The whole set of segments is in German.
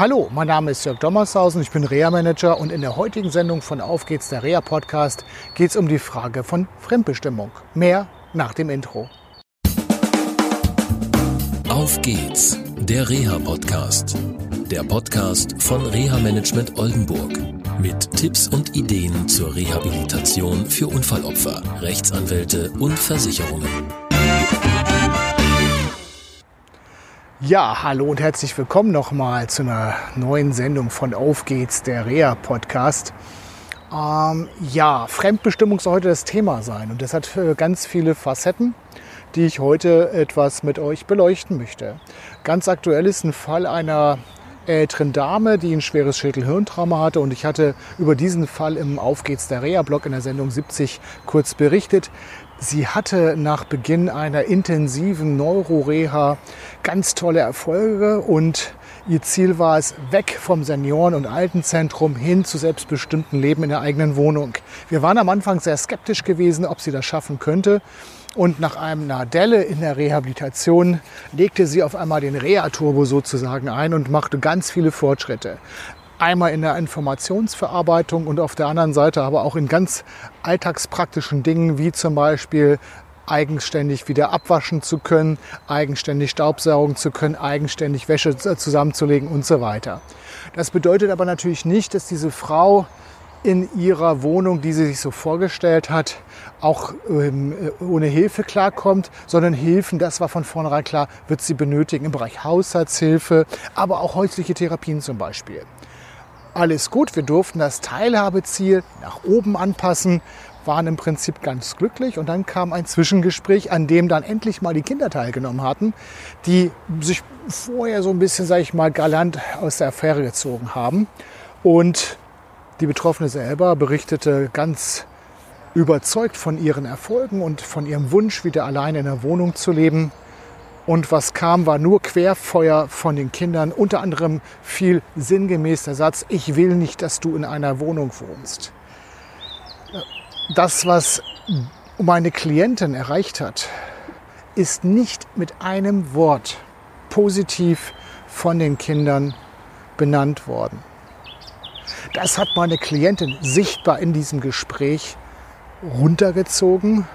Hallo, mein Name ist Jörg Dommershausen, ich bin Reha-Manager und in der heutigen Sendung von Auf geht's, der Reha-Podcast, geht es um die Frage von Fremdbestimmung. Mehr nach dem Intro. Auf geht's, der Reha-Podcast. Der Podcast von Reha-Management Oldenburg. Mit Tipps und Ideen zur Rehabilitation für Unfallopfer, Rechtsanwälte und Versicherungen. Ja, hallo und herzlich willkommen nochmal zu einer neuen Sendung von Auf geht's, der Rea-Podcast. Ähm, ja, Fremdbestimmung soll heute das Thema sein und das hat äh, ganz viele Facetten, die ich heute etwas mit euch beleuchten möchte. Ganz aktuell ist ein Fall einer älteren Dame, die ein schweres Schädelhirntrauma hatte und ich hatte über diesen Fall im Auf geht's der Rea-Blog in der Sendung 70 kurz berichtet. Sie hatte nach Beginn einer intensiven Neuroreha ganz tolle Erfolge und ihr Ziel war es, weg vom Senioren- und Altenzentrum hin zu selbstbestimmten Leben in der eigenen Wohnung. Wir waren am Anfang sehr skeptisch gewesen, ob sie das schaffen könnte. Und nach einem Nadelle in der Rehabilitation legte sie auf einmal den Reha-Turbo sozusagen ein und machte ganz viele Fortschritte. Einmal in der Informationsverarbeitung und auf der anderen Seite aber auch in ganz alltagspraktischen Dingen, wie zum Beispiel eigenständig wieder abwaschen zu können, eigenständig Staubsaugen zu können, eigenständig Wäsche zusammenzulegen und so weiter. Das bedeutet aber natürlich nicht, dass diese Frau in ihrer Wohnung, die sie sich so vorgestellt hat, auch ähm, ohne Hilfe klarkommt, sondern Hilfen, das war von vornherein klar, wird sie benötigen im Bereich Haushaltshilfe, aber auch häusliche Therapien zum Beispiel alles gut. Wir durften das Teilhabeziel nach oben anpassen, waren im Prinzip ganz glücklich. Und dann kam ein Zwischengespräch, an dem dann endlich mal die Kinder teilgenommen hatten, die sich vorher so ein bisschen, sage ich mal, galant aus der Affäre gezogen haben. Und die Betroffene selber berichtete ganz überzeugt von ihren Erfolgen und von ihrem Wunsch, wieder alleine in der Wohnung zu leben. Und was kam, war nur Querfeuer von den Kindern. Unter anderem viel sinngemäß der Satz, ich will nicht, dass du in einer Wohnung wohnst. Das, was meine Klientin erreicht hat, ist nicht mit einem Wort positiv von den Kindern benannt worden. Das hat meine Klientin sichtbar in diesem Gespräch runtergezogen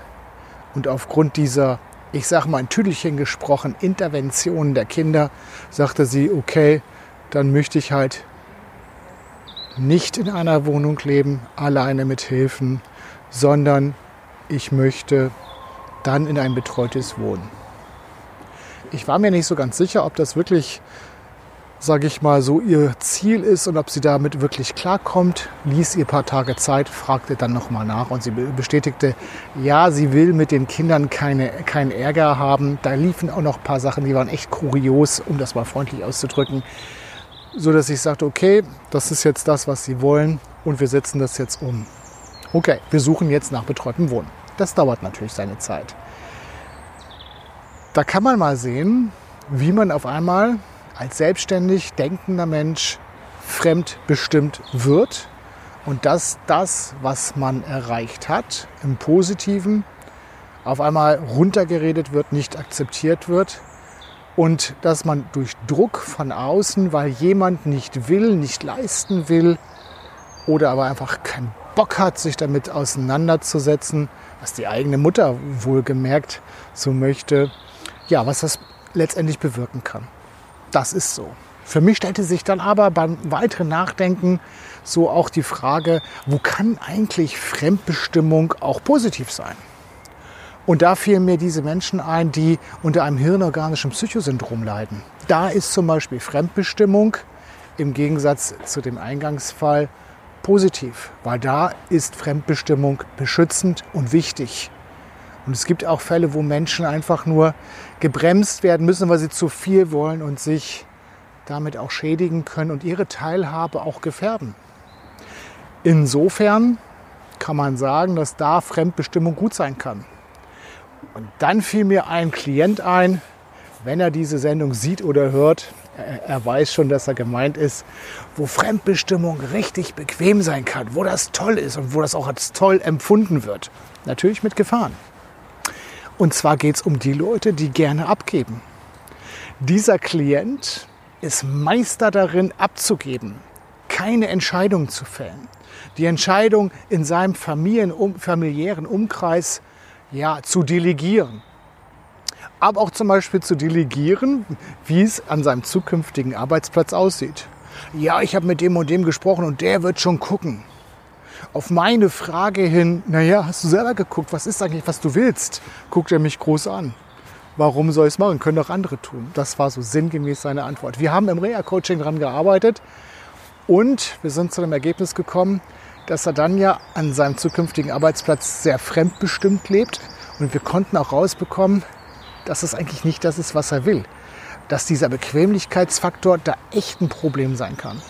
und aufgrund dieser ich sage mal ein Tüdelchen gesprochen, Interventionen der Kinder, sagte sie, okay, dann möchte ich halt nicht in einer Wohnung leben, alleine mit Hilfen, sondern ich möchte dann in ein betreutes Wohnen. Ich war mir nicht so ganz sicher, ob das wirklich sage ich mal, so ihr Ziel ist und ob sie damit wirklich klarkommt, ließ ihr ein paar Tage Zeit, fragte dann nochmal nach und sie bestätigte, ja, sie will mit den Kindern keine, keinen Ärger haben. Da liefen auch noch ein paar Sachen, die waren echt kurios, um das mal freundlich auszudrücken, so dass ich sagte, okay, das ist jetzt das, was sie wollen und wir setzen das jetzt um. Okay, wir suchen jetzt nach betreutem Wohnen. Das dauert natürlich seine Zeit. Da kann man mal sehen, wie man auf einmal als selbstständig denkender Mensch fremdbestimmt wird. Und dass das, was man erreicht hat, im Positiven auf einmal runtergeredet wird, nicht akzeptiert wird. Und dass man durch Druck von außen, weil jemand nicht will, nicht leisten will oder aber einfach keinen Bock hat, sich damit auseinanderzusetzen, was die eigene Mutter wohlgemerkt so möchte, ja, was das letztendlich bewirken kann das ist so. Für mich stellte sich dann aber beim weiteren Nachdenken so auch die Frage, wo kann eigentlich Fremdbestimmung auch positiv sein? Und da fielen mir diese Menschen ein, die unter einem hirnorganischen Psychosyndrom leiden. Da ist zum Beispiel Fremdbestimmung im Gegensatz zu dem Eingangsfall positiv, weil da ist Fremdbestimmung beschützend und wichtig. Und es gibt auch Fälle, wo Menschen einfach nur gebremst werden müssen, weil sie zu viel wollen und sich damit auch schädigen können und ihre Teilhabe auch gefährden. Insofern kann man sagen, dass da Fremdbestimmung gut sein kann. Und dann fiel mir ein Klient ein, wenn er diese Sendung sieht oder hört, er weiß schon, dass er gemeint ist, wo Fremdbestimmung richtig bequem sein kann, wo das toll ist und wo das auch als toll empfunden wird. Natürlich mit Gefahren. Und zwar geht es um die Leute, die gerne abgeben. Dieser Klient ist Meister darin, abzugeben, keine Entscheidung zu fällen. Die Entscheidung in seinem Familien, um, familiären Umkreis ja, zu delegieren. Aber auch zum Beispiel zu delegieren, wie es an seinem zukünftigen Arbeitsplatz aussieht. Ja, ich habe mit dem und dem gesprochen und der wird schon gucken. Auf meine Frage hin, naja, hast du selber geguckt, was ist eigentlich, was du willst, guckt er mich groß an. Warum soll ich es machen? Können doch andere tun. Das war so sinngemäß seine Antwort. Wir haben im Reha-Coaching daran gearbeitet und wir sind zu dem Ergebnis gekommen, dass er dann ja an seinem zukünftigen Arbeitsplatz sehr fremdbestimmt lebt. Und wir konnten auch rausbekommen, dass es eigentlich nicht das ist, was er will. Dass dieser Bequemlichkeitsfaktor da echt ein Problem sein kann.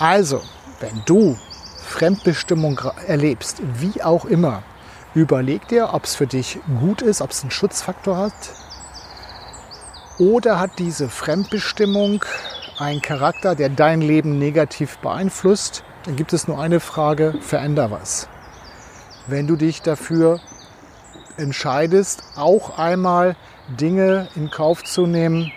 Also, wenn du Fremdbestimmung erlebst, wie auch immer, überleg dir, ob es für dich gut ist, ob es einen Schutzfaktor hat. Oder hat diese Fremdbestimmung einen Charakter, der dein Leben negativ beeinflusst? Dann gibt es nur eine Frage, veränder was. Wenn du dich dafür entscheidest, auch einmal Dinge in Kauf zu nehmen,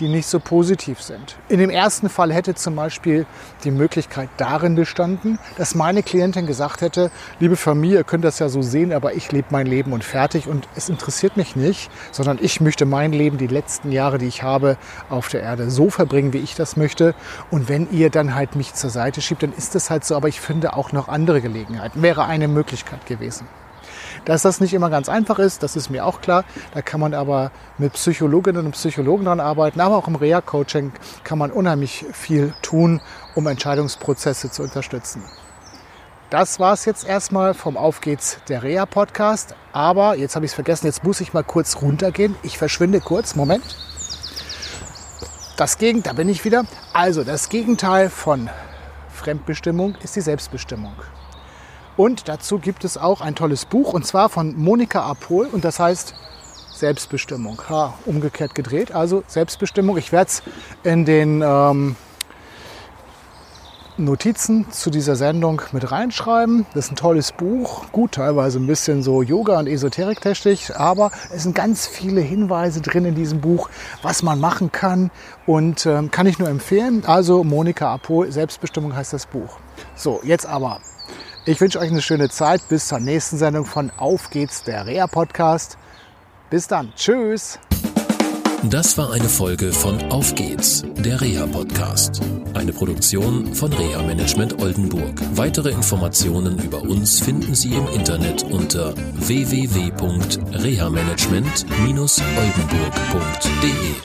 die nicht so positiv sind. In dem ersten Fall hätte zum Beispiel die Möglichkeit darin bestanden, dass meine Klientin gesagt hätte, liebe Familie, ihr könnt das ja so sehen, aber ich lebe mein Leben und fertig und es interessiert mich nicht, sondern ich möchte mein Leben, die letzten Jahre, die ich habe auf der Erde, so verbringen, wie ich das möchte. Und wenn ihr dann halt mich zur Seite schiebt, dann ist es halt so, aber ich finde auch noch andere Gelegenheiten. Wäre eine Möglichkeit gewesen. Dass das nicht immer ganz einfach ist, das ist mir auch klar. Da kann man aber mit Psychologinnen und Psychologen dran arbeiten. Aber auch im Reha-Coaching kann man unheimlich viel tun, um Entscheidungsprozesse zu unterstützen. Das war es jetzt erstmal vom Auf geht's der Reha-Podcast. Aber jetzt habe ich es vergessen, jetzt muss ich mal kurz runtergehen. Ich verschwinde kurz. Moment. Das Gegenteil, da bin ich wieder. Also, das Gegenteil von Fremdbestimmung ist die Selbstbestimmung. Und dazu gibt es auch ein tolles Buch und zwar von Monika Apol und das heißt Selbstbestimmung. Ha, umgekehrt gedreht, also Selbstbestimmung. Ich werde es in den ähm, Notizen zu dieser Sendung mit reinschreiben. Das ist ein tolles Buch, gut, teilweise ein bisschen so Yoga- und Esoterik-technisch, aber es sind ganz viele Hinweise drin in diesem Buch, was man machen kann und ähm, kann ich nur empfehlen. Also Monika Apol, Selbstbestimmung heißt das Buch. So, jetzt aber ich wünsche euch eine schöne Zeit. Bis zur nächsten Sendung von Auf geht's, der Reha Podcast. Bis dann. Tschüss. Das war eine Folge von Auf geht's, der Reha Podcast. Eine Produktion von Reha Management Oldenburg. Weitere Informationen über uns finden Sie im Internet unter www.rehamanagement-oldenburg.de.